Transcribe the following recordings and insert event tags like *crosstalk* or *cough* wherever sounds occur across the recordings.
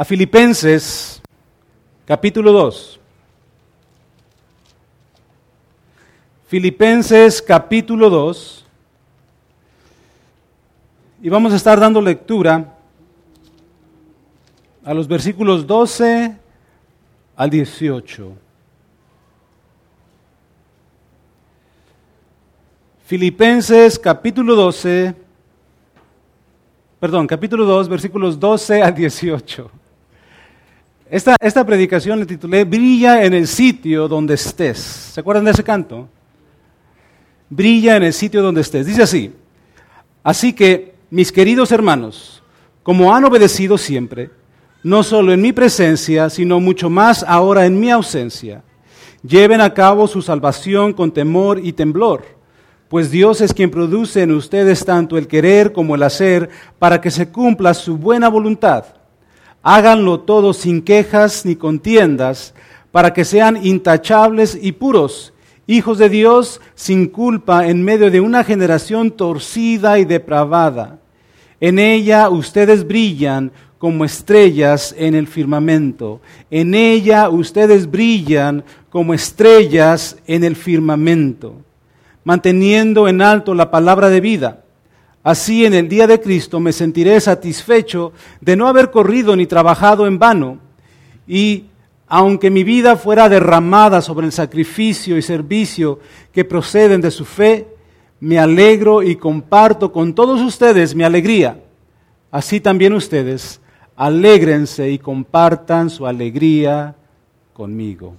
a Filipenses capítulo 2. Filipenses capítulo 2. Y vamos a estar dando lectura a los versículos 12 al 18. Filipenses capítulo 12, perdón, capítulo 2, versículos 12 al 18. Esta, esta predicación le titulé Brilla en el sitio donde estés. ¿Se acuerdan de ese canto? Brilla en el sitio donde estés. Dice así, así que, mis queridos hermanos, como han obedecido siempre, no solo en mi presencia, sino mucho más ahora en mi ausencia, lleven a cabo su salvación con temor y temblor pues Dios es quien produce en ustedes tanto el querer como el hacer para que se cumpla su buena voluntad. Háganlo todo sin quejas ni contiendas, para que sean intachables y puros, hijos de Dios sin culpa en medio de una generación torcida y depravada. En ella ustedes brillan como estrellas en el firmamento. En ella ustedes brillan como estrellas en el firmamento manteniendo en alto la palabra de vida. Así en el día de Cristo me sentiré satisfecho de no haber corrido ni trabajado en vano. Y aunque mi vida fuera derramada sobre el sacrificio y servicio que proceden de su fe, me alegro y comparto con todos ustedes mi alegría. Así también ustedes, alégrense y compartan su alegría conmigo.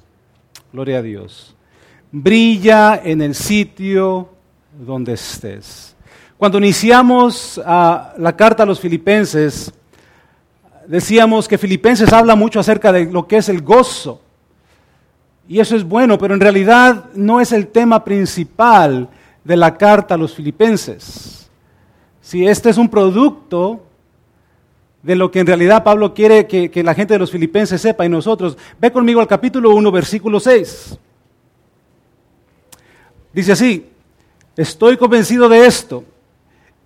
Gloria a Dios brilla en el sitio donde estés. Cuando iniciamos ah, la carta a los filipenses, decíamos que Filipenses habla mucho acerca de lo que es el gozo. Y eso es bueno, pero en realidad no es el tema principal de la carta a los filipenses. Si este es un producto de lo que en realidad Pablo quiere que, que la gente de los filipenses sepa y nosotros, ve conmigo al capítulo 1, versículo 6. Dice así, estoy convencido de esto,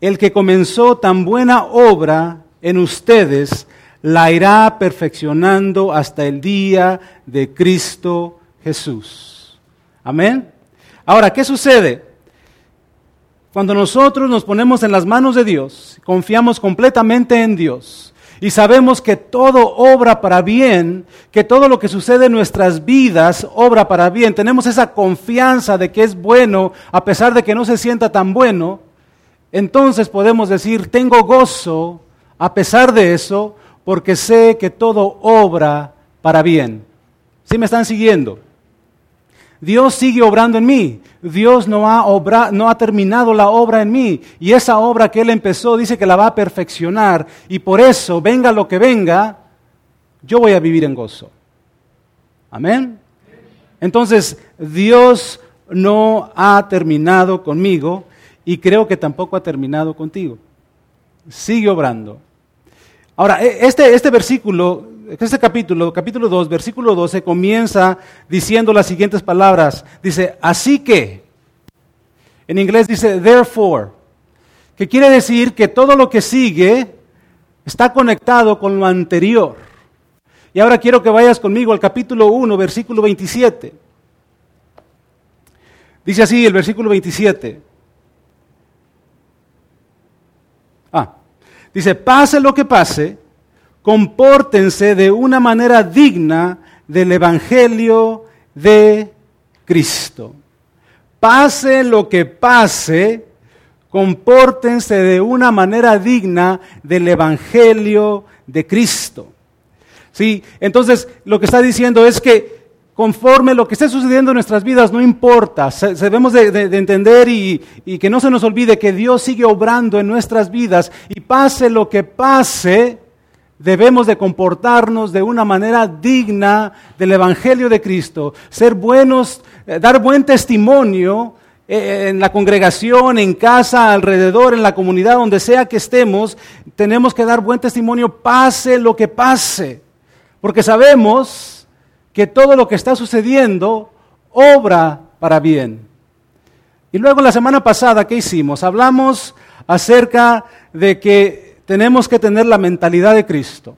el que comenzó tan buena obra en ustedes, la irá perfeccionando hasta el día de Cristo Jesús. Amén. Ahora, ¿qué sucede? Cuando nosotros nos ponemos en las manos de Dios, confiamos completamente en Dios, y sabemos que todo obra para bien, que todo lo que sucede en nuestras vidas obra para bien. Tenemos esa confianza de que es bueno a pesar de que no se sienta tan bueno. Entonces podemos decir, tengo gozo a pesar de eso, porque sé que todo obra para bien. ¿Sí me están siguiendo? Dios sigue obrando en mí. Dios no ha, no ha terminado la obra en mí. Y esa obra que Él empezó dice que la va a perfeccionar. Y por eso, venga lo que venga, yo voy a vivir en gozo. Amén. Entonces, Dios no ha terminado conmigo y creo que tampoco ha terminado contigo. Sigue obrando. Ahora, e, este, este versículo este capítulo, capítulo 2, versículo 12, comienza diciendo las siguientes palabras. Dice, así que, en inglés dice, therefore, que quiere decir que todo lo que sigue está conectado con lo anterior. Y ahora quiero que vayas conmigo al capítulo 1, versículo 27. Dice así el versículo 27. Ah, dice, pase lo que pase, compórtense de una manera digna del Evangelio de Cristo. Pase lo que pase, compórtense de una manera digna del Evangelio de Cristo. ¿Sí? Entonces, lo que está diciendo es que conforme lo que esté sucediendo en nuestras vidas, no importa, debemos de, de, entender y, y que no se nos olvide que Dios sigue obrando en nuestras vidas y pase lo que pase, Debemos de comportarnos de una manera digna del Evangelio de Cristo, ser buenos, eh, dar buen testimonio eh, en la congregación, en casa, alrededor, en la comunidad, donde sea que estemos, tenemos que dar buen testimonio, pase lo que pase, porque sabemos que todo lo que está sucediendo obra para bien. Y luego la semana pasada, ¿qué hicimos? Hablamos acerca de que tenemos que tener la mentalidad de Cristo.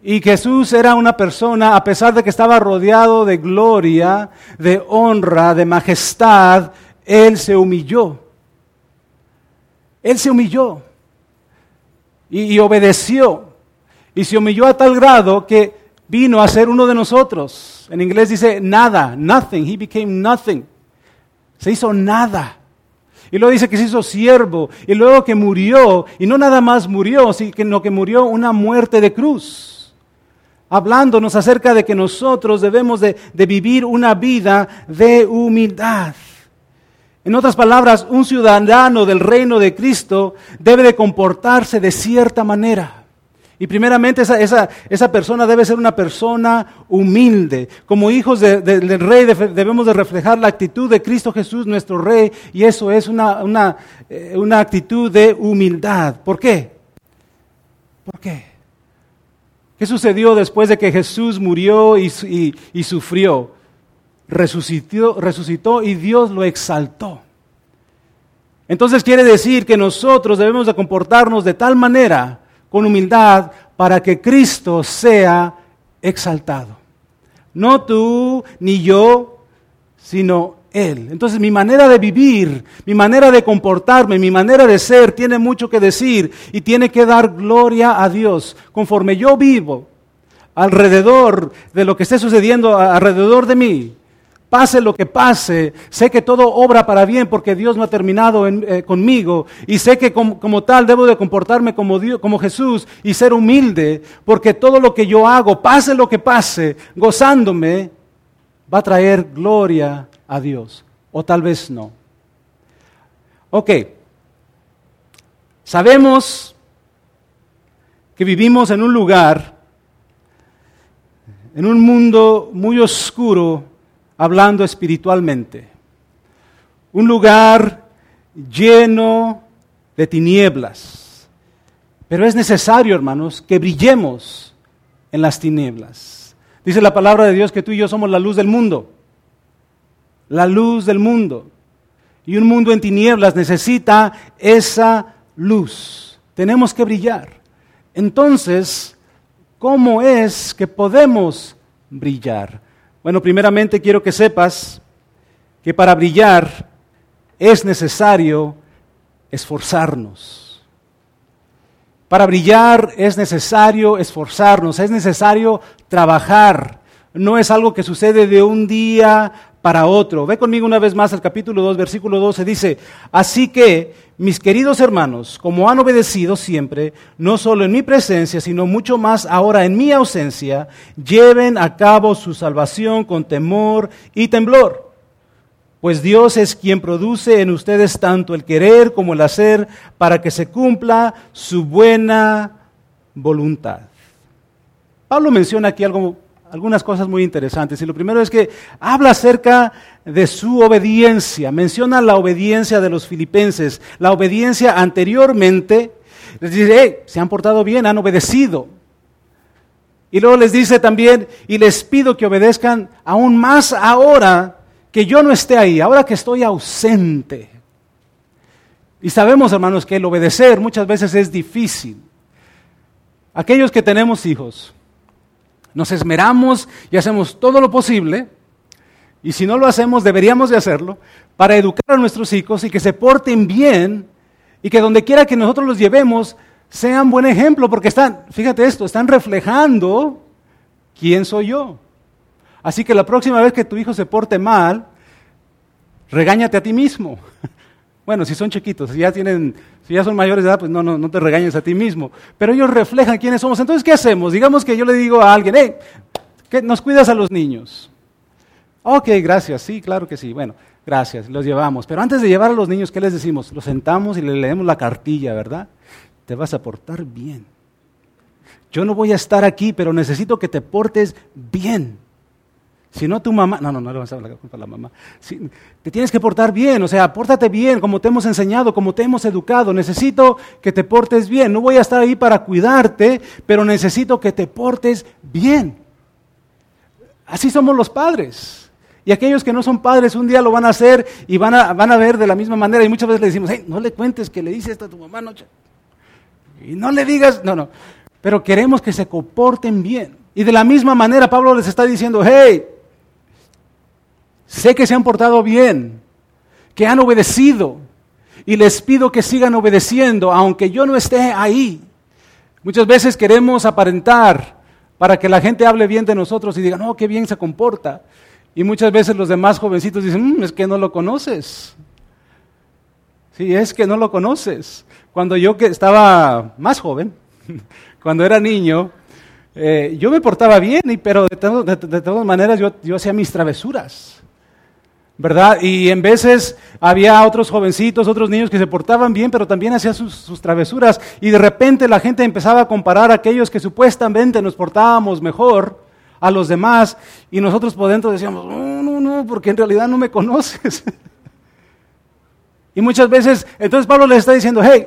Y Jesús era una persona, a pesar de que estaba rodeado de gloria, de honra, de majestad, Él se humilló. Él se humilló y, obedeció. Y se humilló a tal grado que vino a ser uno de nosotros. En inglés dice nada, nothing. He became nothing. Se hizo nada. Y luego dice que se hizo siervo. Y luego que murió. Y no nada más murió, sino que murió una muerte de cruz. Hablándonos acerca de que nosotros debemos de vivir una vida de humildad. En otras palabras, un ciudadano del reino de Cristo debe de comportarse de cierta manera. Y primeramente esa, persona debe ser una persona humilde. Como hijos del rey debemos de reflejar la actitud de Cristo Jesús, nuestro rey, y eso es una, eh, actitud de humildad. ¿Por qué? ¿Por qué? ¿Qué sucedió después de que Jesús murió y sufrió? resucitó, resucitó y Dios lo exaltó. Entonces quiere decir que nosotros debemos de comportarnos de tal manera, con humildad, para que Cristo sea exaltado. No tú ni yo, sino Él. Entonces mi manera de vivir, mi manera de comportarme, mi manera de ser tiene mucho que decir y tiene que dar gloria a Dios. Conforme yo vivo alrededor de lo que esté sucediendo alrededor de mí, Pase lo que pase, sé que todo obra para bien porque Dios no ha terminado eh, conmigo y sé que como, tal debo de comportarme como, Dios, como Jesús y ser humilde porque todo lo que yo hago, pase lo que pase, gozándome, va a traer gloria a Dios. O tal vez no. Ok, sabemos que vivimos en un lugar, en un mundo muy oscuro, hablando espiritualmente. Un lugar lleno de tinieblas. Pero es necesario, hermanos, que brillemos en las tinieblas. Dice la palabra de Dios que tú y yo somos la luz del mundo. La luz del mundo. Y un mundo en tinieblas necesita esa luz. Tenemos que brillar. Entonces, ¿cómo es que podemos brillar? Bueno, primeramente quiero que sepas que para brillar es necesario esforzarnos. Para brillar es necesario esforzarnos, es necesario trabajar. No es algo que sucede de un día para otro. Ve conmigo una vez más al capítulo 2, versículo 12. Dice, así que, mis queridos hermanos, como han obedecido siempre, no solo en mi presencia, sino mucho más ahora en mi ausencia, lleven a cabo su salvación con temor y temblor. Pues Dios es quien produce en ustedes tanto el querer como el hacer para que se cumpla su buena voluntad. Pablo menciona aquí algo algunas cosas muy interesantes. Y lo primero es que habla acerca de su obediencia. Menciona la obediencia de los filipenses. La obediencia anteriormente. Les dice, se han portado bien, han obedecido. Y luego les dice también, y les pido que obedezcan aún más ahora que yo no esté ahí, ahora que estoy ausente. Y sabemos, hermanos, que el obedecer muchas veces es difícil. Aquellos que tenemos hijos, nos esmeramos y hacemos todo lo posible, y si no lo hacemos, deberíamos de hacerlo, para educar a nuestros hijos y que se porten bien y que donde quiera que nosotros los llevemos sean buen ejemplo, porque están, fíjate esto, están reflejando quién soy yo. Así que la próxima vez que tu hijo se porte mal, regáñate a ti mismo. *laughs* Bueno, si son chiquitos, si ya tienen, si ya son mayores de edad, pues no, no, no te regañes a ti mismo. Pero ellos reflejan quiénes somos. Entonces, ¿qué hacemos? Digamos que yo le digo a alguien, hey, nos cuidas a los niños. Ok, gracias, sí, claro que sí. Bueno, gracias, los llevamos. Pero antes de llevar a los niños, ¿qué les decimos? Los sentamos y le leemos la cartilla, ¿verdad? Te vas a portar bien. Yo no voy a estar aquí, pero necesito que te portes bien. Si no, tu mamá, no, no, no le vas a dar la a la mamá. te tienes que portar bien, o sea, pórtate bien, como te hemos enseñado, como te hemos educado. Necesito que te portes bien. No voy a estar ahí para cuidarte, pero necesito que te portes bien. Así somos los padres. Y aquellos que no son padres un día lo van a hacer y van a, van a ver de la misma manera. Y muchas veces le decimos, hey, no le cuentes que le dices esto a tu mamá, no. Y no le digas, no, no. pero queremos que se comporten bien. Y de la misma manera Pablo les está diciendo, hey, sé que se han portado bien, que han obedecido, y les pido que sigan obedeciendo, aunque yo no esté ahí. Muchas veces queremos aparentar para que la gente hable bien de nosotros y diga, no, qué bien se comporta. Y muchas veces los demás jovencitos dicen, mm, es que no lo conoces. Sí, es que no lo conoces. Cuando yo que estaba más joven, *laughs* cuando era niño, eh, yo me portaba bien, pero de, todas maneras yo, yo hacía mis travesuras. ¿Verdad? Y en veces había otros jovencitos, otros niños que se portaban bien, pero también hacían sus, travesuras. Y de repente la gente empezaba a comparar a aquellos que supuestamente nos portábamos mejor a los demás. Y nosotros por dentro decíamos, no, no, no, porque en realidad no me conoces. *laughs* y muchas veces, entonces Pablo les está diciendo, hey,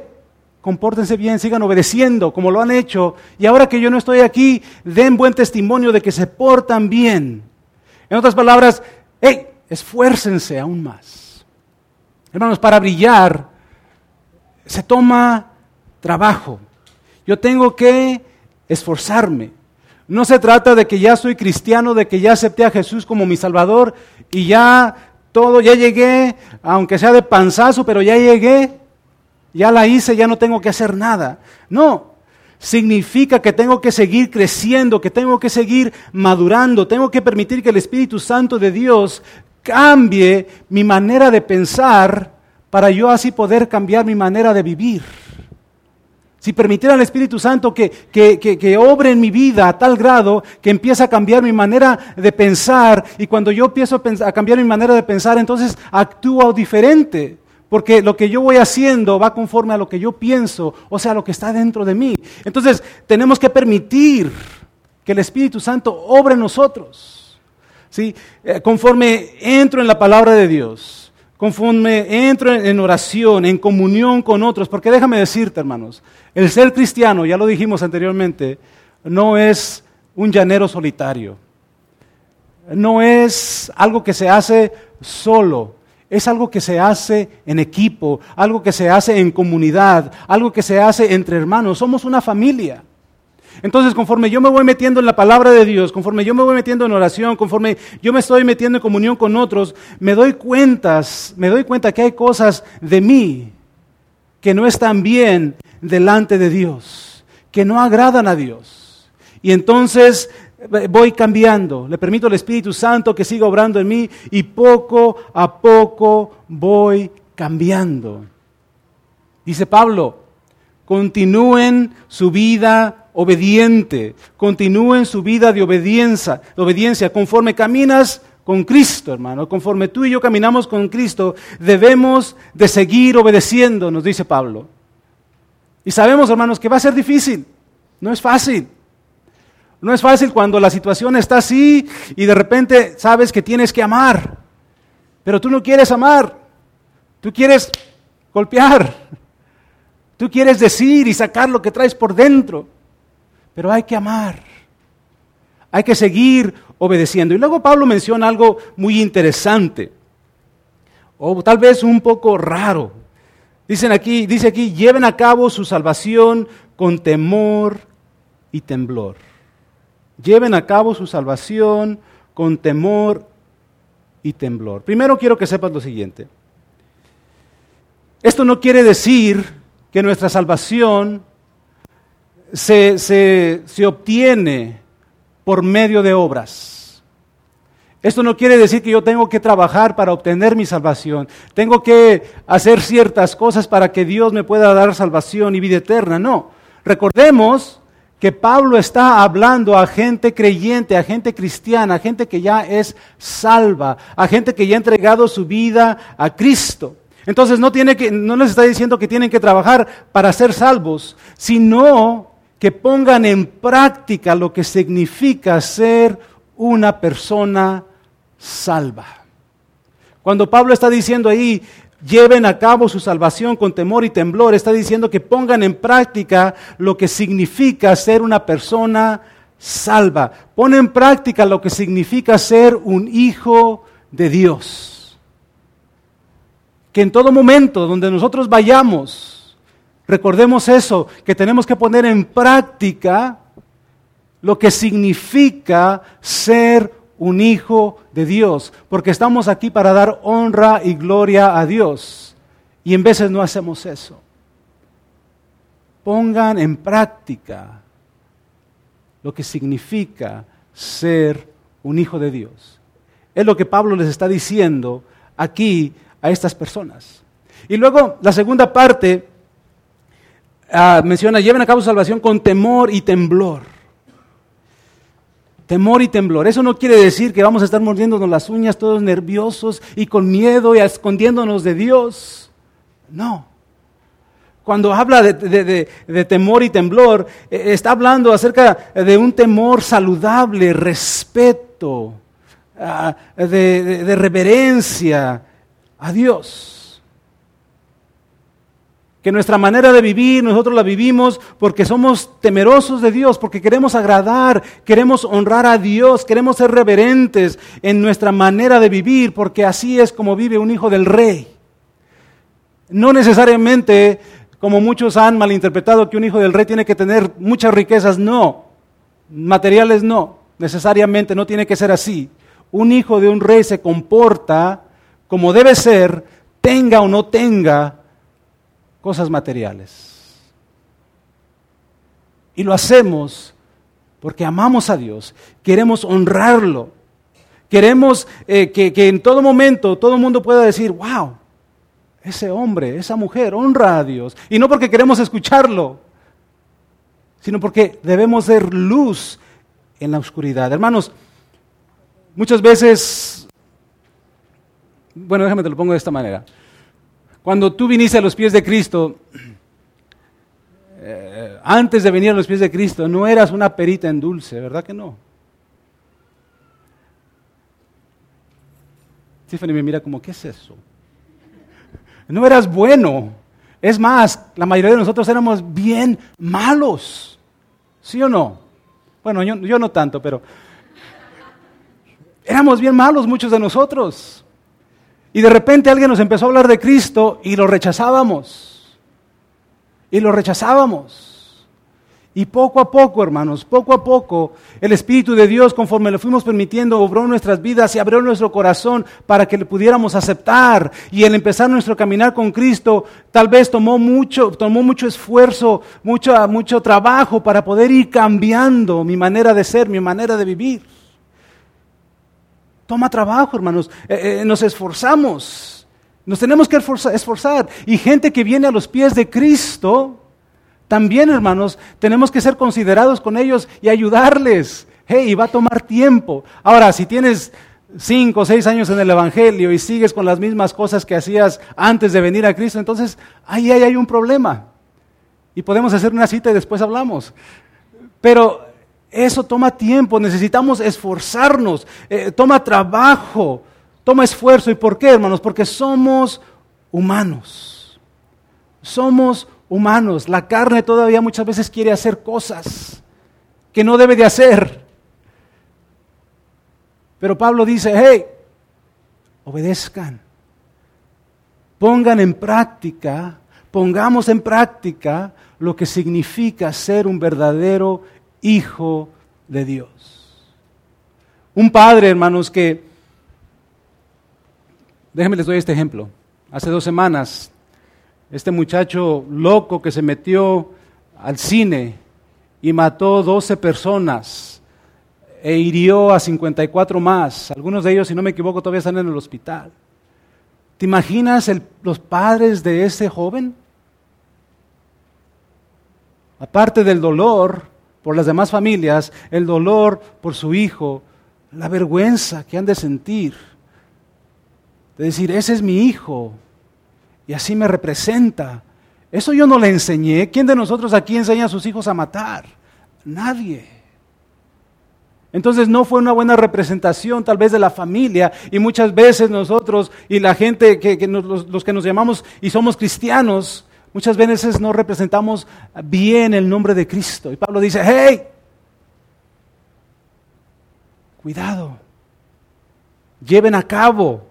compórtense bien, sigan obedeciendo como lo han hecho. Y ahora que yo no estoy aquí, den buen testimonio de que se portan bien. En otras palabras, hey, esfuércense aún más. Hermanos, para brillar se toma trabajo. Yo tengo que esforzarme. No se trata de que ya soy cristiano, de que ya acepté a Jesús como mi Salvador y ya todo, ya llegué, aunque sea de panzazo, pero ya llegué, ya la hice, ya no tengo que hacer nada. No, significa que tengo que seguir creciendo, que tengo que seguir madurando, tengo que permitir que el Espíritu Santo de Dios cambie mi manera de pensar para yo así poder cambiar mi manera de vivir. Si permitiera al Espíritu Santo que, que, obre en mi vida a tal grado que empiece a cambiar mi manera de pensar y cuando yo empiezo a, cambiar mi manera de pensar, entonces actúo diferente. Porque lo que yo voy haciendo va conforme a lo que yo pienso, o sea, lo que está dentro de mí. Entonces, tenemos que permitir que el Espíritu Santo obre en nosotros. ¿Sí? Eh, conforme entro en la palabra de Dios, conforme entro en oración, en comunión con otros, porque déjame decirte, hermanos, el ser cristiano, ya lo dijimos anteriormente, no es un llanero solitario, no es algo que se hace solo, es algo que se hace en equipo, algo que se hace en comunidad, algo que se hace entre hermanos, somos una familia. Entonces, conforme yo me voy metiendo en la palabra de Dios, conforme yo me voy metiendo en oración, conforme yo me estoy metiendo en comunión con otros, me doy cuentas, me doy cuenta que hay cosas de mí que no están bien delante de Dios, que no agradan a Dios. Y entonces eh, voy cambiando, le permito al Espíritu Santo que siga obrando en mí y poco a poco voy cambiando. Dice Pablo, continúen su vida obediente, continúen su vida de obediencia, obediencia, conforme caminas con Cristo, hermano, conforme tú y yo caminamos con Cristo, debemos de seguir obedeciendo, nos dice Pablo. Y sabemos, hermanos, que va a ser difícil, no es fácil. No es fácil cuando la situación está así y de repente sabes que tienes que amar, pero tú no quieres amar, tú quieres golpear, tú quieres decir y sacar lo que traes por dentro. Pero hay que amar. Hay que seguir obedeciendo. Y luego Pablo menciona algo muy interesante, o tal vez un poco raro. Dicen aquí, dice aquí, lleven a cabo su salvación con temor y temblor. Lleven a cabo su salvación con temor y temblor. Primero quiero que sepas lo siguiente. Esto no quiere decir que nuestra salvación se, obtiene por medio de obras. Esto no quiere decir que yo tengo que trabajar para obtener mi salvación. Tengo que hacer ciertas cosas para que Dios me pueda dar salvación y vida eterna. No. Recordemos que Pablo está hablando a gente creyente, a gente cristiana, a gente que ya es salva, a gente que ya ha entregado su vida a Cristo. Entonces no, tiene que, no les está diciendo que tienen que trabajar para ser salvos, sino que pongan en práctica lo que significa ser una persona salva. Cuando Pablo está diciendo ahí, lleven a cabo su salvación con temor y temblor, está diciendo que pongan en práctica lo que significa ser una persona salva. Pon en práctica lo que significa ser un hijo de Dios. Que en todo momento donde nosotros vayamos, Recordemos eso, que tenemos que poner en práctica lo que significa ser un hijo de Dios, porque estamos aquí para dar honra y gloria a Dios. Y en veces no hacemos eso. Pongan en práctica lo que significa ser un hijo de Dios. Es lo que Pablo les está diciendo aquí a estas personas. Y luego la segunda parte ah, menciona, lleven a cabo salvación con temor y temblor. Temor y temblor. Eso no quiere decir que vamos a estar mordiéndonos las uñas todos nerviosos y con miedo y escondiéndonos de Dios. No. Cuando habla de, temor y temblor, eh, está hablando acerca de un temor saludable, respeto, ah, de reverencia a Dios que nuestra manera de vivir, nosotros la vivimos porque somos temerosos de Dios, porque queremos agradar, queremos honrar a Dios, queremos ser reverentes en nuestra manera de vivir, porque así es como vive un hijo del rey. No necesariamente, como muchos han malinterpretado, que un hijo del rey tiene que tener muchas riquezas, no, materiales no, necesariamente no tiene que ser así. Un hijo de un rey se comporta como debe ser, tenga o no tenga cosas materiales. Y lo hacemos porque amamos a Dios, queremos honrarlo, queremos eh, que, que, en todo momento todo el mundo pueda decir, wow, ese hombre, esa mujer honra a Dios. Y no porque queremos escucharlo, sino porque debemos ser luz en la oscuridad. Hermanos, muchas veces, bueno, déjame te lo pongo de esta manera. Cuando tú viniste a los pies de Cristo, eh, antes de venir a los pies de Cristo, no eras una perita en dulce, ¿verdad que no? Tiffany me mira como, ¿qué es eso? No eras bueno. Es más, la mayoría de nosotros éramos bien malos. ¿Sí o no? Bueno, yo, yo no tanto, pero éramos bien malos muchos de nosotros. Y de repente alguien nos empezó a hablar de Cristo y lo rechazábamos. Y lo rechazábamos. Y poco a poco, hermanos, poco a poco, el Espíritu de Dios, conforme lo fuimos permitiendo, obró nuestras vidas y abrió nuestro corazón para que le pudiéramos aceptar. Y el empezar nuestro caminar con Cristo, tal vez tomó mucho, tomó mucho esfuerzo, mucho, mucho trabajo para poder ir cambiando mi manera de ser, mi manera de vivir. Toma trabajo, hermanos. Eh, eh, nos esforzamos. Nos tenemos que esforzar. Y gente que viene a los pies de Cristo, también, hermanos, tenemos que ser considerados con ellos y ayudarles. Hey, va a tomar tiempo. Ahora, si tienes cinco o seis años en el Evangelio y sigues con las mismas cosas que hacías antes de venir a Cristo, entonces ahí, ahí hay un problema. Y podemos hacer una cita y después hablamos. Pero eso toma tiempo, necesitamos esforzarnos, eh, toma trabajo, toma esfuerzo. ¿Y por qué, hermanos? Porque somos humanos. Somos humanos. La carne todavía muchas veces quiere hacer cosas que no debe de hacer. Pero Pablo dice, hey, obedezcan. Pongan en práctica, pongamos en práctica lo que significa ser un verdadero hijo de Dios. Un padre, hermanos, que, déjenme les doy este ejemplo. Hace dos semanas, este muchacho loco que se metió al cine y mató 12 personas e hirió a 54 más. Algunos de ellos, si no me equivoco, todavía están en el hospital. ¿Te imaginas los padres de ese joven? Aparte del dolor, por las demás familias, el dolor por su hijo, la vergüenza que han de sentir. De decir, ese es mi hijo y así me representa. Eso yo no le enseñé. ¿Quién de nosotros aquí enseña a sus hijos a matar? Nadie. Entonces no fue una buena representación tal vez de la familia y muchas veces nosotros y la gente que, los que nos llamamos y somos cristianos, Muchas veces no representamos bien el nombre de Cristo. Y Pablo dice, hey, cuidado, lleven a cabo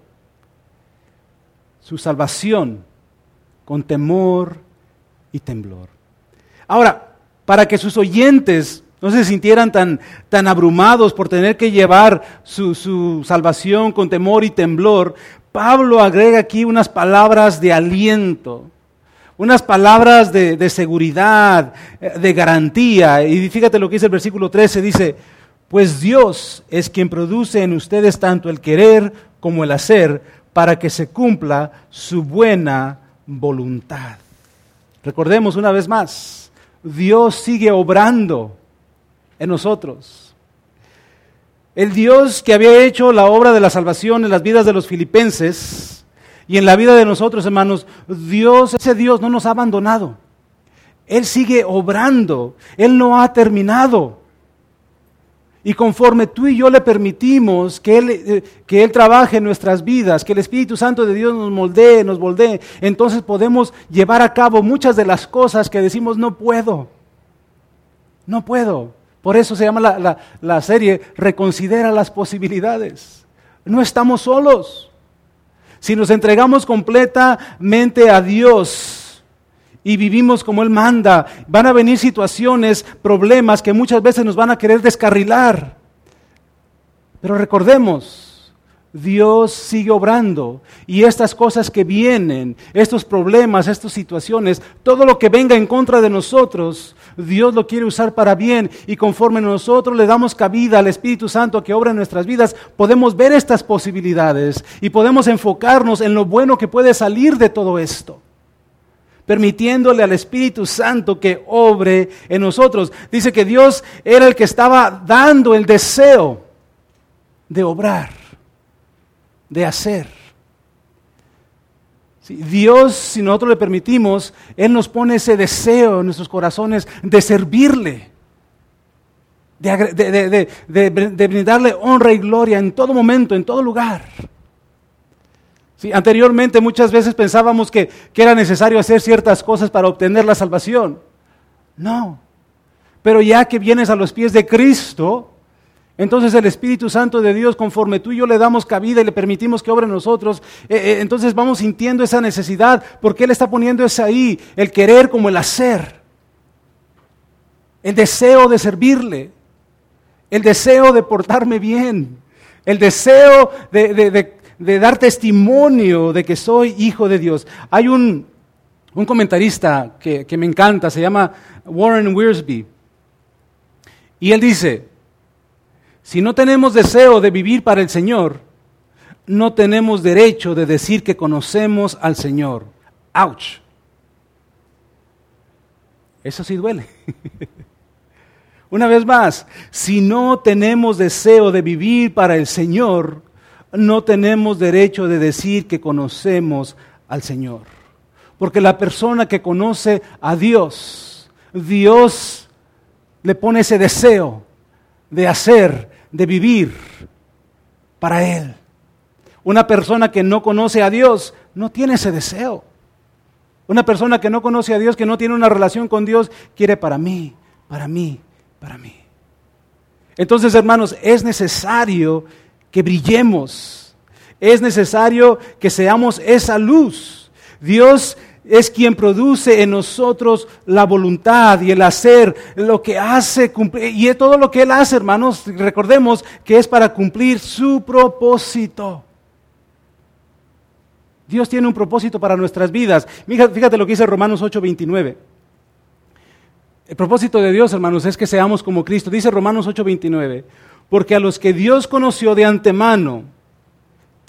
su salvación con temor y temblor. Ahora, para que sus oyentes no se sintieran tan, tan abrumados por tener que llevar su, su salvación con temor y temblor, Pablo agrega aquí unas palabras de aliento, unas palabras de, seguridad, eh, de garantía. Y fíjate lo que dice el versículo 13, dice, pues Dios es quien produce en ustedes tanto el querer como el hacer para que se cumpla su buena voluntad. Recordemos una vez más, Dios sigue obrando en nosotros. El Dios que había hecho la obra de la salvación en las vidas de los filipenses y en la vida de nosotros, hermanos, Dios, ese Dios no nos ha abandonado. Él sigue obrando, Él no ha terminado. Y conforme tú y yo le permitimos que él, eh, que él trabaje en nuestras vidas, que el Espíritu Santo de Dios nos moldee, nos moldee, entonces podemos llevar a cabo muchas de las cosas que decimos no puedo. No puedo. Por eso se llama la, la, serie Reconsidera las posibilidades. No estamos solos. Si nos entregamos completamente a Dios y vivimos como Él manda, van a venir situaciones, problemas que muchas veces nos van a querer descarrilar. Pero recordemos, Dios sigue obrando. Y estas cosas que vienen, estos problemas, estas situaciones, todo lo que venga en contra de nosotros, Dios lo quiere usar para bien. Y conforme nosotros le damos cabida al Espíritu Santo que obra en nuestras vidas, podemos ver estas posibilidades y podemos enfocarnos en lo bueno que puede salir de todo esto permitiéndole al Espíritu Santo que obre en nosotros. Dice que Dios era el que estaba dando el deseo de obrar de hacer. Dios, si nosotros le permitimos, Él nos pone ese deseo en nuestros corazones de servirle, de, brindarle honra y gloria en todo momento, en todo lugar. Sí, anteriormente muchas veces pensábamos que, que era necesario hacer ciertas cosas para obtener la salvación. No. Pero ya que vienes a los pies de Cristo, entonces el Espíritu Santo de Dios, conforme tú y yo le damos cabida y le permitimos que obre en nosotros, eh, eh, entonces vamos sintiendo esa necesidad, porque Él está poniendo eso ahí, el querer como el hacer, el deseo de servirle, el deseo de portarme bien, el deseo de, dar testimonio de que soy hijo de Dios. Hay un, comentarista que, que me encanta, se llama Warren Wiersbe, y él dice, si no tenemos deseo de vivir para el Señor, no tenemos derecho de decir que conocemos al Señor. ¡Auch! Eso sí duele. *laughs* Una vez más, si no tenemos deseo de vivir para el Señor, no tenemos derecho de decir que conocemos al Señor. Porque la persona que conoce a Dios, Dios le pone ese deseo de hacer, de vivir para Él. Una persona que no conoce a Dios no tiene ese deseo. Una persona que no conoce a Dios, que no tiene una relación con Dios, quiere para mí, para mí, para mí. Entonces, hermanos, es necesario que brillemos. Es necesario que seamos esa luz. Dios es quien produce en nosotros la voluntad y el hacer, lo que hace cumplir, y todo lo que Él hace, hermanos, recordemos que es para cumplir su propósito. Dios tiene un propósito para nuestras vidas. Fíjate lo que dice Romanos 8:29. El propósito de Dios, hermanos, es que seamos como Cristo. Dice Romanos 8:29, porque a los que Dios conoció de antemano,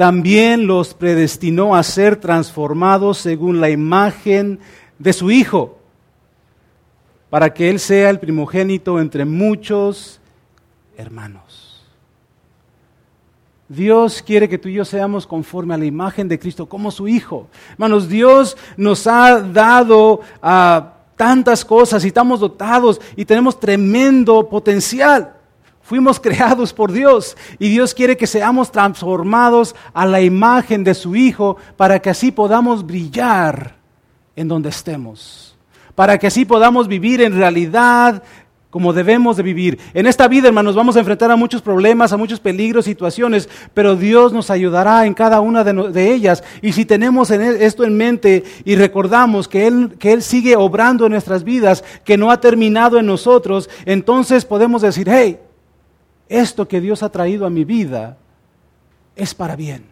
también los predestinó a ser transformados según la imagen de su Hijo, para que Él sea el primogénito entre muchos hermanos. Dios quiere que tú y yo seamos conforme a la imagen de Cristo como su Hijo. Hermanos, Dios nos ha dado a tantas cosas y estamos dotados y tenemos tremendo potencial. Fuimos creados por Dios y Dios quiere que seamos transformados a la imagen de su Hijo para que así podamos brillar en donde estemos, para que así podamos vivir en realidad como debemos de vivir. En esta vida, hermanos, vamos a enfrentar a muchos problemas, a muchos peligros, situaciones, pero Dios nos ayudará en cada una de, ellas. Y si tenemos esto en mente y recordamos que él, que él sigue obrando en nuestras vidas, que no ha terminado en nosotros, entonces podemos decir, hey, esto que Dios ha traído a mi vida es para bien.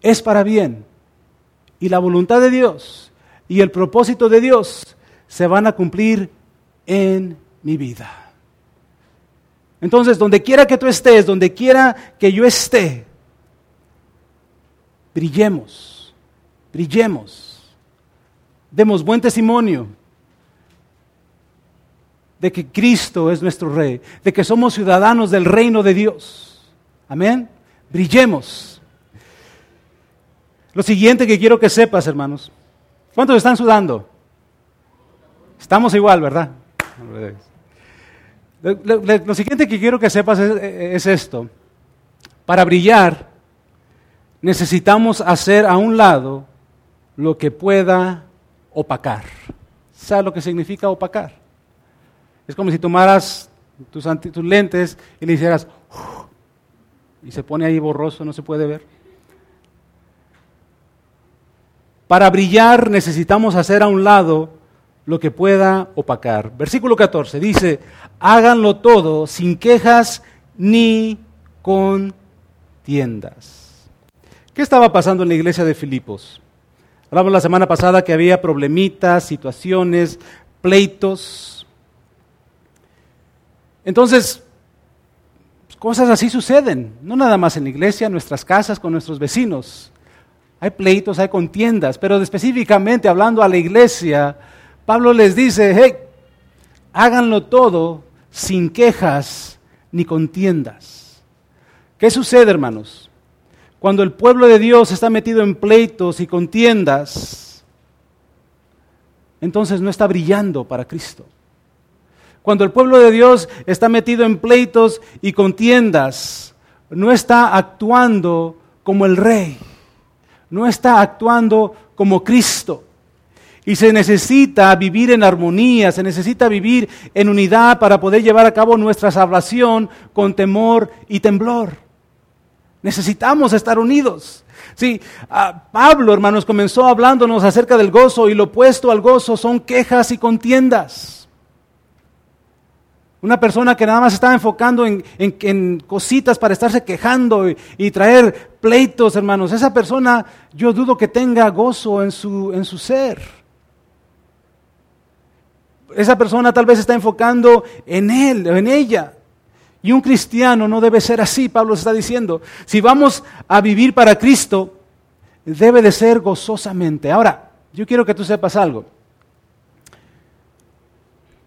Es para bien. Y la voluntad de Dios y el propósito de Dios se van a cumplir en mi vida. Entonces, donde quiera que tú estés, donde quiera que yo esté, brillemos, brillemos, demos buen testimonio de que Cristo es nuestro Rey, de que somos ciudadanos del reino de Dios. Amén. Brillemos. Lo siguiente que quiero que sepas, hermanos. ¿Cuántos están sudando? Estamos igual, ¿verdad? Lo, siguiente que quiero que sepas es, esto. Para brillar necesitamos hacer a un lado lo que pueda opacar. ¿Sabes lo que significa opacar? Es como si tomaras tus, tus lentes y le hicieras y se pone ahí borroso, no se puede ver. Para brillar necesitamos hacer a un lado lo que pueda opacar. Versículo 14 dice, háganlo todo sin quejas ni contiendas. ¿Qué estaba pasando en la iglesia de Filipos? Hablamos la semana pasada que había problemitas, situaciones, pleitos. Entonces, cosas así suceden, no nada más en la iglesia, en nuestras casas, con nuestros vecinos. Hay pleitos, hay contiendas, pero específicamente hablando a la iglesia, Pablo les dice, hey, háganlo todo sin quejas ni contiendas. ¿Qué sucede, hermanos? Cuando el pueblo de Dios está metido en pleitos y contiendas, entonces no está brillando para Cristo. Cuando el pueblo de Dios está metido en pleitos y contiendas, no está actuando como el rey, no está actuando como Cristo. Y se necesita vivir en armonía, se necesita vivir en unidad para poder llevar a cabo nuestra salvación con temor y temblor. Necesitamos estar unidos. Sí, Pablo, hermanos, comenzó hablándonos acerca del gozo y lo opuesto al gozo son quejas y contiendas. Una persona que nada más está enfocando en, cositas para estarse quejando y, traer pleitos, hermanos. Esa persona yo dudo que tenga gozo en su, en su ser esa persona tal vez está enfocando en él o en ella. Y un cristiano no debe ser así, Pablo está diciendo. Si vamos a vivir para Cristo, debe de ser gozosamente. Ahora, yo quiero que tú sepas algo.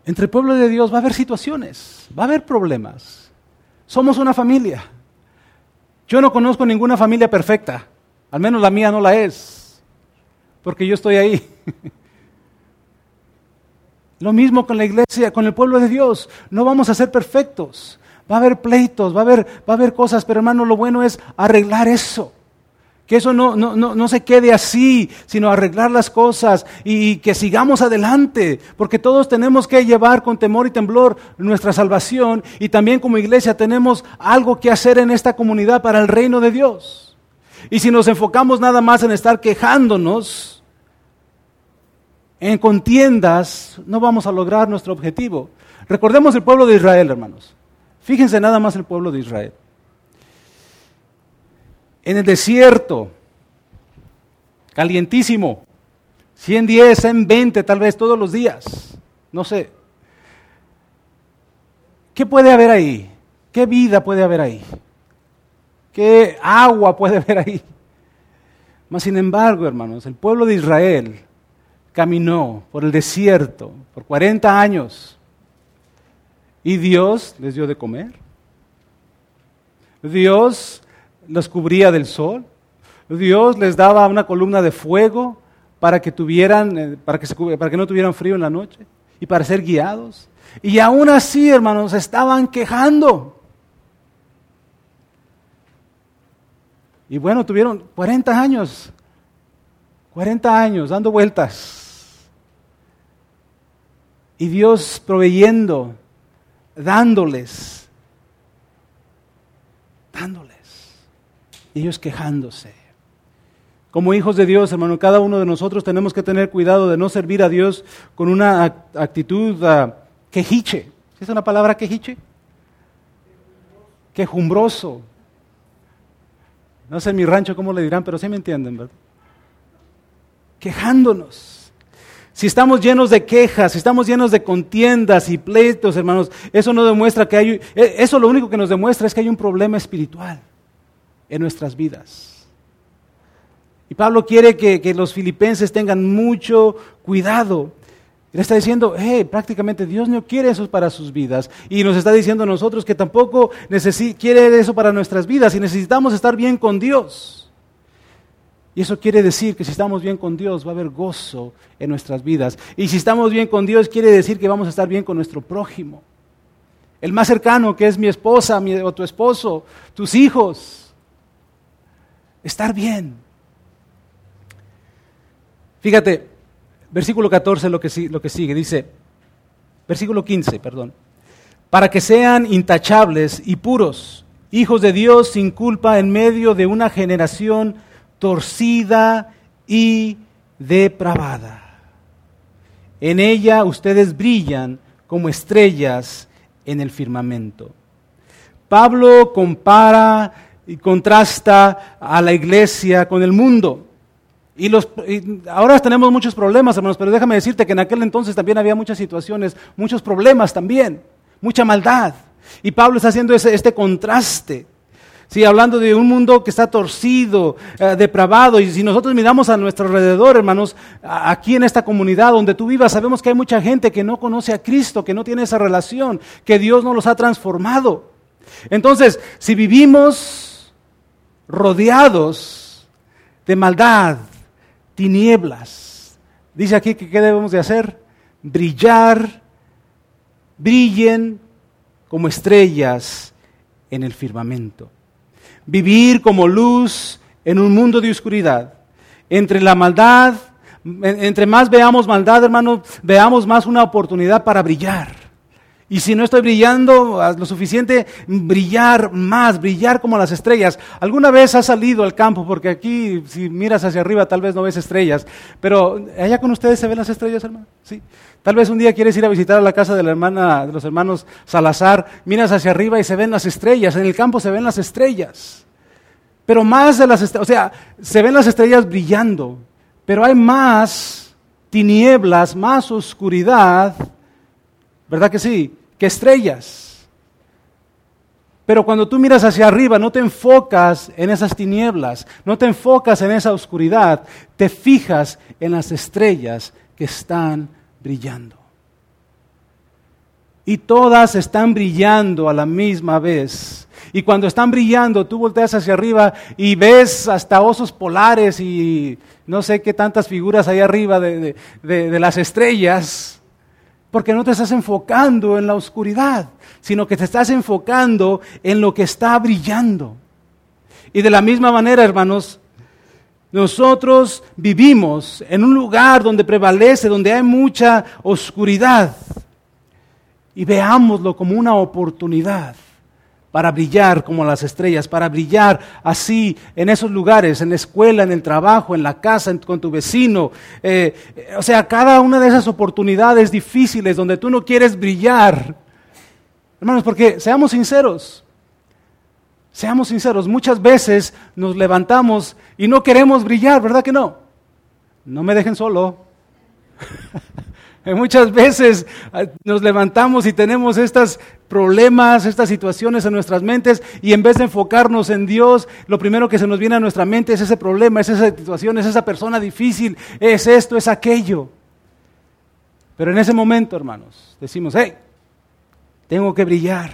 Entre el pueblo de Dios va a haber situaciones, va a haber problemas. Somos una familia. Yo no conozco ninguna familia perfecta, al menos la mía no la es, porque yo estoy ahí. *laughs* Lo mismo con la iglesia, con el pueblo de Dios. No vamos a ser perfectos. Va a haber pleitos, va a haber, va a haber cosas, pero hermano, lo bueno es arreglar eso. Que eso no, no, no, se quede así, sino arreglar las cosas y, que sigamos adelante, porque todos tenemos que llevar con temor y temblor nuestra salvación y también como iglesia tenemos algo que hacer en esta comunidad para el reino de Dios. Y si nos enfocamos nada más en estar quejándonos, en contiendas, no vamos a lograr nuestro objetivo. Recordemos el pueblo de Israel, hermanos. Fíjense nada más el pueblo de Israel. En el desierto, calientísimo, 110, 120 tal vez todos los días, no sé. ¿Qué puede haber ahí? ¿Qué vida puede haber ahí? ¿Qué agua puede *laughs* haber ahí? Mas sin embargo, hermanos, el pueblo de Israel caminó por el desierto por 40 años y Dios les dio de comer. Dios los cubría del sol. Dios les daba una columna de fuego para que, tuvieran, eh, para, que para que no tuvieran frío en la noche y para ser guiados. Y aún así, hermanos, estaban quejando. Y bueno, tuvieron 40 años, 40 años dando vueltas Y Dios proveyendo, dándoles, dándoles. Ellos quejándose. Como hijos de Dios, hermano, cada uno de nosotros tenemos que tener cuidado de no servir a Dios con una actitud uh, quejiche. ¿Es una palabra quejiche? Quejumbroso. No sé en mi rancho cómo le dirán, pero sí me entienden, ¿verdad? Quejándonos. Si estamos llenos de quejas, si estamos llenos de contiendas y pleitos, hermanos, eso no demuestra que hay, e, eso lo único que nos demuestra es que hay un problema espiritual en nuestras vidas. Y Pablo quiere que, los filipenses tengan mucho cuidado. Le está diciendo, hey, prácticamente Dios no quiere eso para sus vidas. Y nos está diciendo a nosotros que tampoco quiere eso para nuestras vidas y necesitamos estar bien con Dios. Y eso quiere decir que si estamos bien con Dios va a haber gozo en nuestras vidas. Y si estamos bien con Dios quiere decir que vamos a estar bien con nuestro prójimo. El más cercano que es mi esposa o tu esposo, tus hijos. Estar bien. Fíjate, versículo 14 lo que, lo que sigue, dice, versículo 15, perdón, para que sean intachables y puros, hijos de Dios sin culpa en medio de una generación torcida y depravada. En ella ustedes brillan como estrellas en el firmamento. Pablo compara y contrasta a la iglesia con el mundo. Y, los, ahora tenemos muchos problemas, hermanos, pero déjame decirte que en aquel entonces también había muchas situaciones, muchos problemas también, mucha maldad. Y Pablo está haciendo ese, este contraste. Sí, hablando de un mundo que está torcido, eh, depravado, y si nosotros miramos a nuestro alrededor, hermanos, aquí en esta comunidad donde tú vivas, sabemos que hay mucha gente que no conoce a Cristo, que no tiene esa relación, que Dios no los ha transformado. Entonces, si vivimos rodeados de maldad, tinieblas. Dice aquí que qué debemos de hacer? Brillar, brillen como estrellas en el firmamento. Vivir como luz en un mundo de oscuridad. Entre la maldad, entre más veamos maldad, hermano, veamos más una oportunidad para brillar. Y si no estoy brillando lo suficiente, brillar más, brillar como las estrellas. ¿Alguna vez has salido al campo? Porque aquí, si miras hacia arriba, tal vez no ves estrellas. Pero allá con ustedes se ven las estrellas, hermano. Sí. Tal vez un día quieres ir a visitar a la casa de la hermana, de los hermanos Salazar, miras hacia arriba y se ven las estrellas. En el campo se ven las estrellas. Pero más de las estrellas, o sea, se ven las estrellas brillando. Pero hay más tinieblas, más oscuridad ¿Verdad que sí? Que estrellas. Pero cuando tú miras hacia arriba, no te enfocas en esas tinieblas, no te enfocas en esa oscuridad, te fijas en las estrellas que están brillando. Y todas están brillando a la misma vez. Y cuando están brillando, tú volteas hacia arriba y ves hasta osos polares y no sé qué tantas figuras hay arriba de, de las estrellas porque no te estás enfocando en la oscuridad, sino que te estás enfocando en lo que está brillando. Y de la misma manera, hermanos, nosotros vivimos en un lugar donde prevalece, donde hay mucha oscuridad. Y veámoslo como una oportunidad para brillar como las estrellas, para brillar así en esos lugares, en la escuela, en el trabajo, en la casa, con tu vecino. Eh, o sea, cada una de esas oportunidades difíciles donde tú no quieres brillar. Hermanos, porque seamos sinceros, seamos sinceros, muchas veces nos levantamos y no queremos brillar, ¿verdad que no? No me dejen solo. *laughs* Muchas veces ah, nos levantamos y tenemos estos problemas, estas situaciones en nuestras mentes y en vez de enfocarnos en Dios, lo primero que se nos viene a nuestra mente es ese problema, es esa situación, es esa persona difícil, es esto, es aquello. Pero en ese momento, hermanos, decimos, hey, tengo que brillar.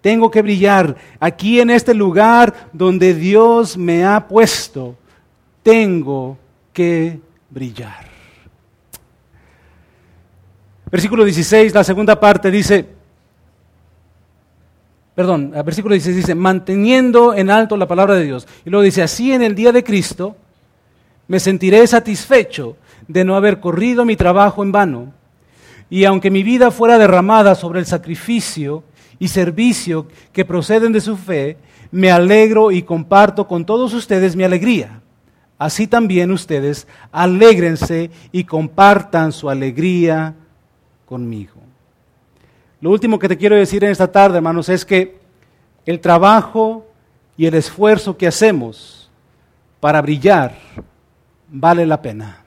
Tengo que brillar aquí en este lugar donde Dios me ha puesto. Tengo que brillar. Versículo 16, la segunda parte dice, perdón, versículo 16 dice, manteniendo en alto la palabra de Dios. Y luego dice, así en el día de Cristo me sentiré satisfecho de no haber corrido mi trabajo en vano y aunque mi vida fuera derramada sobre el sacrificio y servicio que proceden de su fe, me alegro y comparto con todos ustedes mi alegría. Así también ustedes alégrense y compartan su alegría conmigo. Lo último que te quiero decir en esta tarde, hermanos, es que el trabajo y el esfuerzo que hacemos para brillar vale la pena.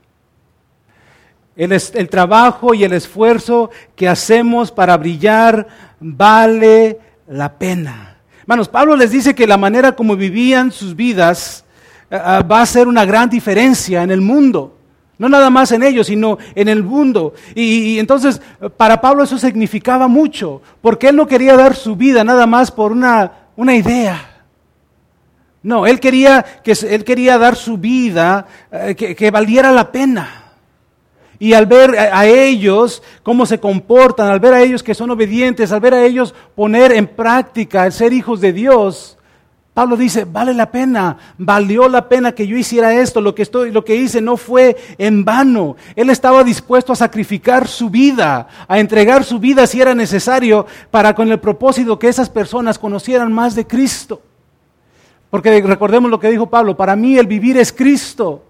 El, trabajo y el esfuerzo que hacemos para brillar vale la pena. Hermanos, Pablo les dice que la manera como vivían sus vidas uh, va a ser una gran diferencia en el mundo. No nada más en ellos, sino en el mundo. Y, entonces, para Pablo eso significaba mucho, porque él no quería dar su vida nada más por una, una idea. No, él quería, que, él quería dar su vida eh, que, que, valiera la pena. Y al ver a, a ellos cómo se comportan, al ver a ellos que son obedientes, al ver a ellos poner en práctica el ser hijos de Dios, Pablo dice, vale la pena, valió la pena que yo hiciera esto, lo que, estoy, lo que hice no fue en vano. Él estaba dispuesto a sacrificar su vida, a entregar su vida si era necesario, para con el propósito que esas personas conocieran más de Cristo. Porque recordemos lo que dijo Pablo, para mí el vivir es Cristo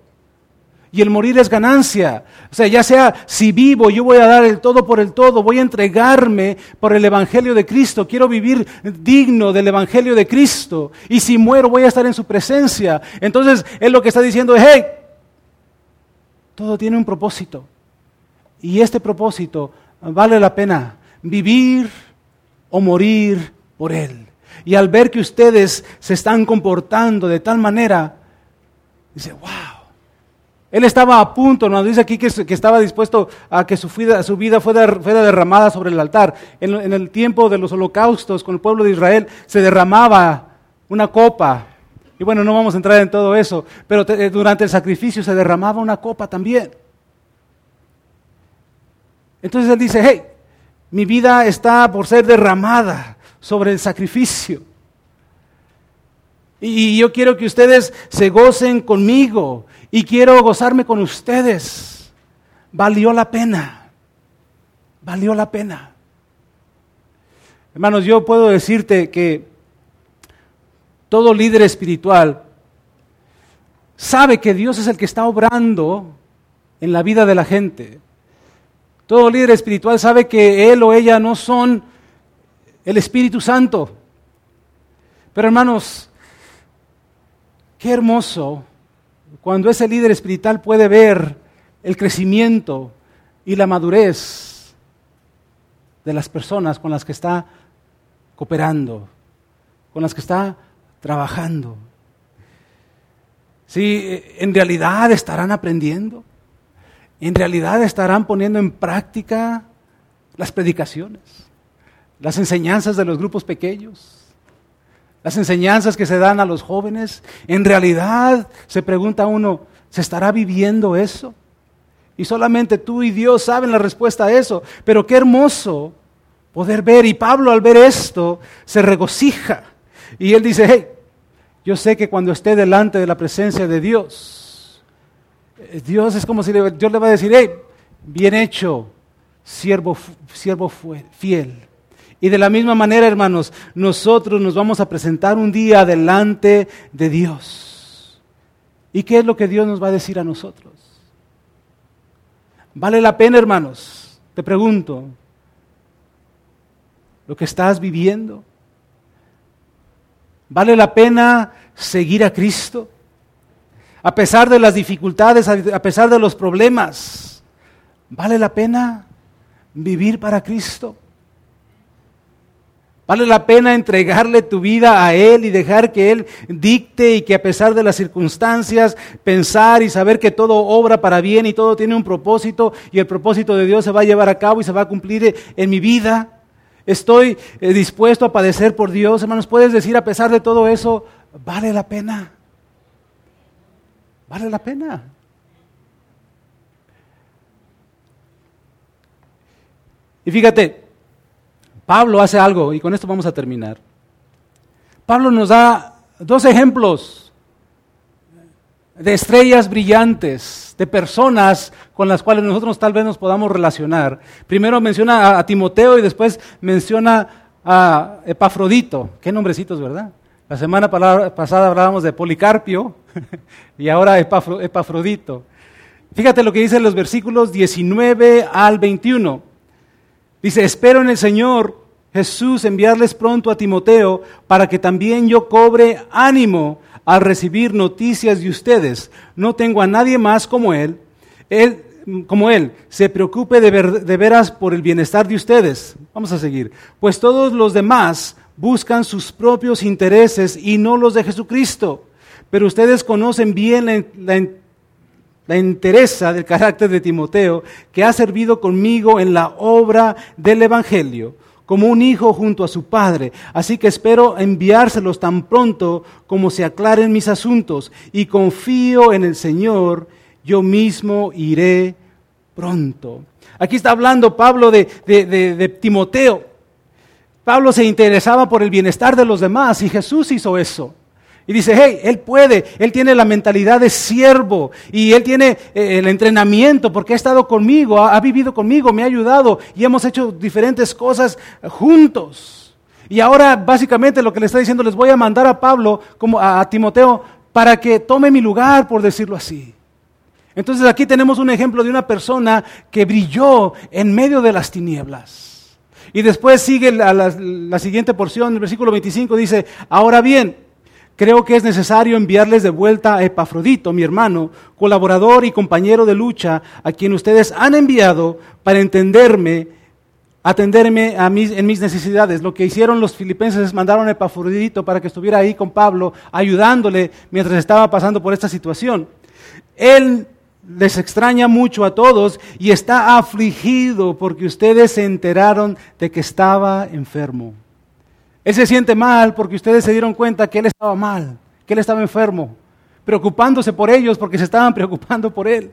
y el morir es ganancia. O sea, ya sea si vivo, yo voy a dar el todo por el todo, voy a entregarme por el Evangelio de Cristo, quiero vivir digno del Evangelio de Cristo. Y si muero, voy a estar en su presencia. Entonces, Él lo que está diciendo es, hey, todo tiene un propósito. Y este propósito vale la pena vivir o morir por Él. Y al ver que ustedes se están comportando de tal manera, dice, wow. Él estaba a punto, nos dice aquí que, que estaba dispuesto a que su vida, su vida fuera, derramada sobre el altar. En, el tiempo de los holocaustos con el pueblo de Israel se derramaba una copa. Y bueno, no vamos a entrar en todo eso, pero te, durante el sacrificio se derramaba una copa también. Entonces él dice, hey, mi vida está por ser derramada sobre el sacrificio. Y yo quiero que ustedes se gocen conmigo y quiero gozarme con ustedes. Valió la pena. Valió la pena. Hermanos, yo puedo decirte que todo líder espiritual sabe que Dios es el que está obrando en la vida de la gente. Todo líder espiritual sabe que él o ella no son el Espíritu Santo. Pero hermanos, qué hermoso cuando ese líder espiritual puede ver el crecimiento y la madurez de las personas con las que está cooperando, con las que está trabajando. Si en realidad estarán aprendiendo, en realidad estarán poniendo en práctica las predicaciones las enseñanzas de los grupos pequeños, las enseñanzas que se dan a los jóvenes. En realidad, se pregunta uno, ¿se estará viviendo eso? Y solamente tú y Dios saben la respuesta a eso. Pero qué hermoso poder ver. Y Pablo al ver esto se regocija. Y él dice, hey, yo sé que cuando esté delante de la presencia de Dios, eh, Dios es como si Dios le va a decir, hey, bien hecho, siervo, siervo fiel. Y de la misma manera, hermanos, nosotros nos vamos a presentar un día delante de Dios. ¿Y qué es lo que Dios nos va a decir a nosotros? ¿Vale la pena, hermanos? Te pregunto, lo que estás viviendo. ¿Vale la pena seguir a Cristo? A pesar de las dificultades, a pesar de los problemas, ¿vale la pena vivir para Cristo? Vale la pena entregarle tu vida a Él y dejar que Él dicte y que a pesar de las circunstancias, pensar y saber que todo obra para bien y todo tiene un propósito y el propósito de Dios se va a llevar a cabo y se va a cumplir en mi vida. Estoy eh, dispuesto a padecer por Dios. Hermanos, puedes decir a pesar de todo eso, vale la pena. Vale la pena. Y fíjate, Pablo hace algo, y con esto vamos a terminar. Pablo nos da dos ejemplos de estrellas brillantes, de personas con las cuales nosotros tal vez nos podamos relacionar. Primero menciona a, Timoteo y después menciona a Epafrodito. Qué nombrecitos, ¿verdad? La semana pasada hablábamos de Policarpio *laughs* y ahora Epafrodito. Fíjate lo que dice en los versículos 19 al 21. Dice, espero en el Señor Jesús enviarles pronto a Timoteo para que también yo cobre ánimo al recibir noticias de ustedes. No tengo a nadie más como él. Él como él, se preocupe de, de veras por el bienestar de ustedes. Vamos a seguir. Pues todos los demás buscan sus propios intereses y no los de Jesucristo. Pero ustedes conocen bien la, la, la interesa del carácter de Timoteo, que ha servido conmigo en la obra del Evangelio como un hijo junto a su padre. Así que espero enviárselos tan pronto como se aclaren mis asuntos y confío en el Señor, yo mismo iré pronto. Aquí está hablando Pablo de, de, Timoteo. Pablo se interesaba por el bienestar de los demás y Jesús hizo eso. Y dice, hey, él puede, él tiene la mentalidad de siervo y él tiene eh, el entrenamiento porque ha estado conmigo, ha, vivido conmigo, me ha ayudado y hemos hecho diferentes cosas juntos. Y ahora básicamente lo que le está diciendo, les voy a mandar a Pablo, como a Timoteo, para que tome mi lugar, por decirlo así. Entonces aquí tenemos un ejemplo de una persona que brilló en medio de las tinieblas. Y después sigue la, la siguiente porción, el versículo 25 dice, ahora bien, Creo que es necesario enviarles de vuelta a Epafrodito, mi hermano, colaborador y compañero de lucha, a quien ustedes han enviado para entenderme, atenderme a en mis necesidades. Lo que hicieron los filipenses es mandaron a Epafrodito para que estuviera ahí con Pablo, ayudándole mientras estaba pasando por esta situación. Él les extraña mucho a todos y está afligido porque ustedes se enteraron de que estaba enfermo. Él se siente mal porque ustedes se dieron cuenta que él estaba mal, que él estaba enfermo, preocupándose por ellos porque se estaban *laughs* preocupando por él.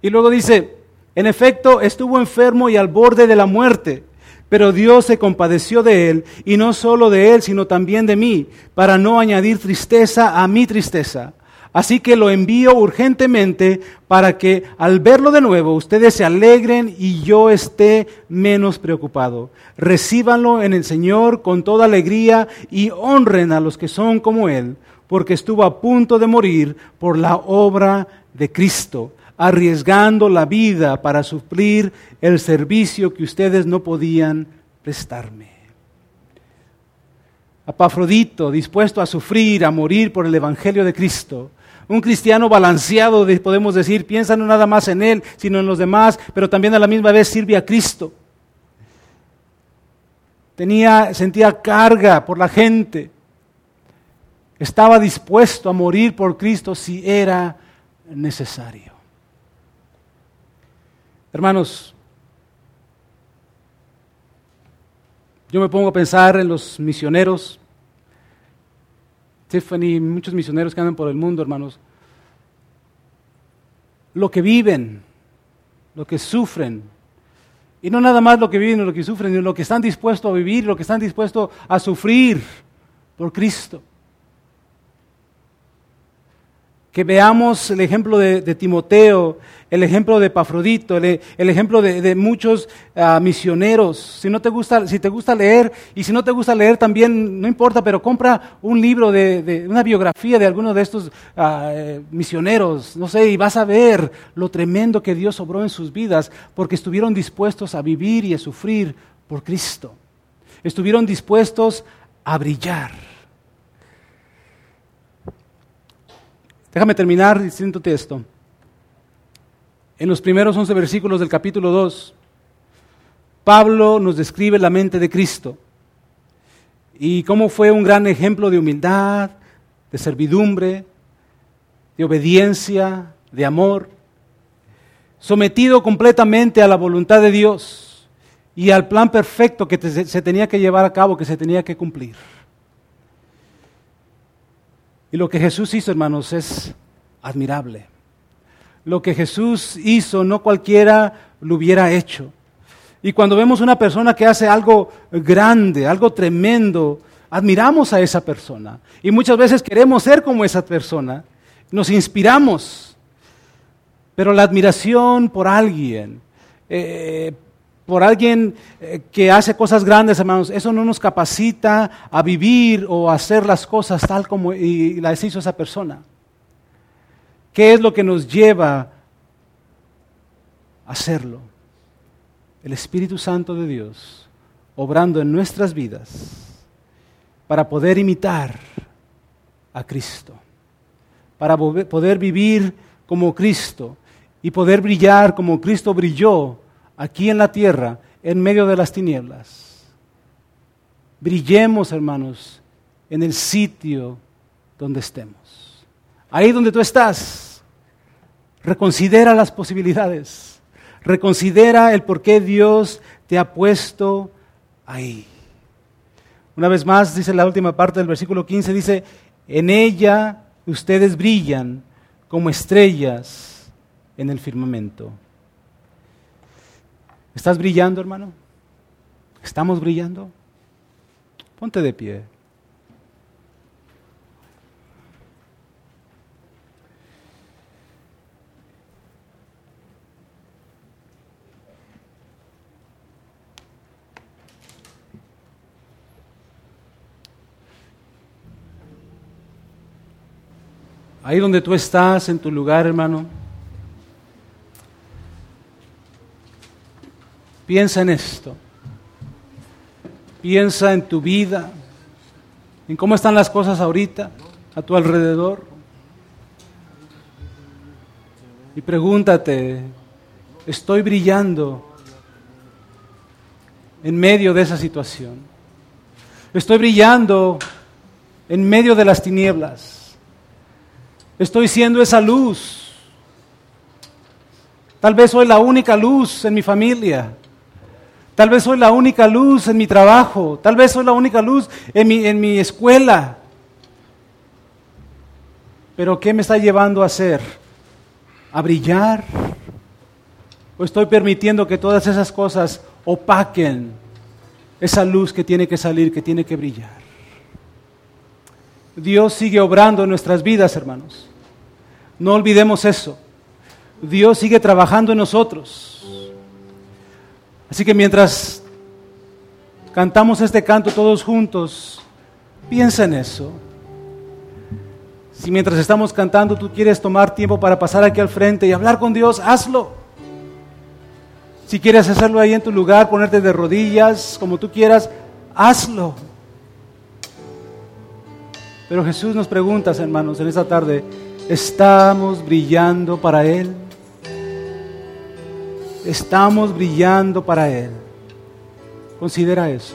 Y luego dice, en efecto, estuvo enfermo y al borde de la muerte, pero Dios se compadeció de él, y no solo de él, sino también de mí, para no añadir tristeza a mi tristeza. Así que lo envío urgentemente para que al verlo de nuevo ustedes se alegren y yo esté menos preocupado. Recíbanlo en el Señor con toda alegría y honren a los que son como Él, porque estuvo a punto de morir por la obra de Cristo, arriesgando la vida para suplir el servicio que ustedes no podían prestarme. Apafrodito, dispuesto a sufrir, a morir por el Evangelio de Cristo, un cristiano balanceado, podemos decir, piensa no nada más en él, sino en los demás, pero también a la misma vez sirve a Cristo. Tenía, sentía carga por la gente. Estaba dispuesto a morir por Cristo si era necesario. Hermanos, yo me pongo a pensar en los misioneros Tiffany, muchos misioneros que andan por el mundo, hermanos, lo que viven, lo que sufren, y no nada más lo que viven o lo que sufren, sino lo que están dispuestos a vivir, lo que están dispuestos a sufrir por Cristo que veamos el ejemplo de, Timoteo, el ejemplo de Pafrodito, el, ejemplo de, muchos ah, misioneros. Si no te gusta, si te gusta leer y si no te gusta leer también no importa, pero compra un libro de, una biografía de alguno de estos ah, eh, misioneros, no sé, y vas a ver lo tremendo que Dios obró en sus vidas porque estuvieron dispuestos a vivir y a sufrir por Cristo. Estuvieron dispuestos a brillar. Déjame terminar diciéndote esto. En los primeros 11 versículos del capítulo 2, Pablo nos describe la mente de Cristo y cómo fue un gran ejemplo de humildad, de servidumbre, de obediencia, de amor, sometido completamente a la voluntad de Dios y al plan perfecto que se tenía que llevar a cabo, que se tenía que cumplir. Y lo que Jesús hizo, hermanos, es admirable. Lo que Jesús hizo, no cualquiera lo hubiera hecho. Y cuando vemos una persona que hace algo grande, algo tremendo, admiramos a esa persona. Y muchas veces queremos ser como esa persona. nos inspiramos. Pero la admiración por alguien, eh, por alguien eh, que hace cosas grandes, hermanos, eso no nos capacita a vivir o a hacer las cosas tal como y las hizo esa persona. ¿Qué es lo que nos lleva a hacerlo? El Espíritu Santo de Dios obrando en nuestras vidas para poder imitar a Cristo, para poder vivir como Cristo y poder brillar como Cristo brilló aquí en la tierra en medio de las tinieblas. Brillemos, hermanos, en el sitio donde estemos. Ahí donde tú estás, reconsidera las posibilidades. Reconsidera el por qué Dios te ha puesto ahí. Una vez más, dice la última parte del versículo 15, dice, en ella ustedes brillan como estrellas en el firmamento. ¿Estás brillando, hermano? ¿Estamos brillando? Ponte de pie. Ahí donde tú estás, en tu lugar, hermano, piensa en esto. Piensa en tu vida, en cómo están las cosas ahorita a tu alrededor. Y pregúntate, ¿estoy brillando en medio de esa situación? ¿Estoy brillando en medio de las tinieblas? Estoy siendo esa luz. Tal vez soy la única luz en mi familia. Tal vez soy la única luz en mi trabajo. Tal vez soy la única luz en mi, en mi escuela. Pero ¿qué me está llevando a hacer? ¿A brillar? ¿O estoy permitiendo que todas esas cosas opaquen esa luz que tiene que salir, que tiene que brillar? Dios sigue obrando en nuestras vidas, hermanos. No olvidemos eso. Dios sigue trabajando en nosotros. Así que mientras cantamos este canto todos juntos, piensa en eso. Si mientras estamos cantando tú quieres tomar tiempo para pasar aquí al frente y hablar con Dios, hazlo. Si quieres hacerlo ahí en tu lugar, ponerte de rodillas, como tú quieras, hazlo. Pero Jesús nos pregunta, hermanos, en esta tarde, ¿estamos brillando para Él? ¿Estamos brillando para Él? Considera eso.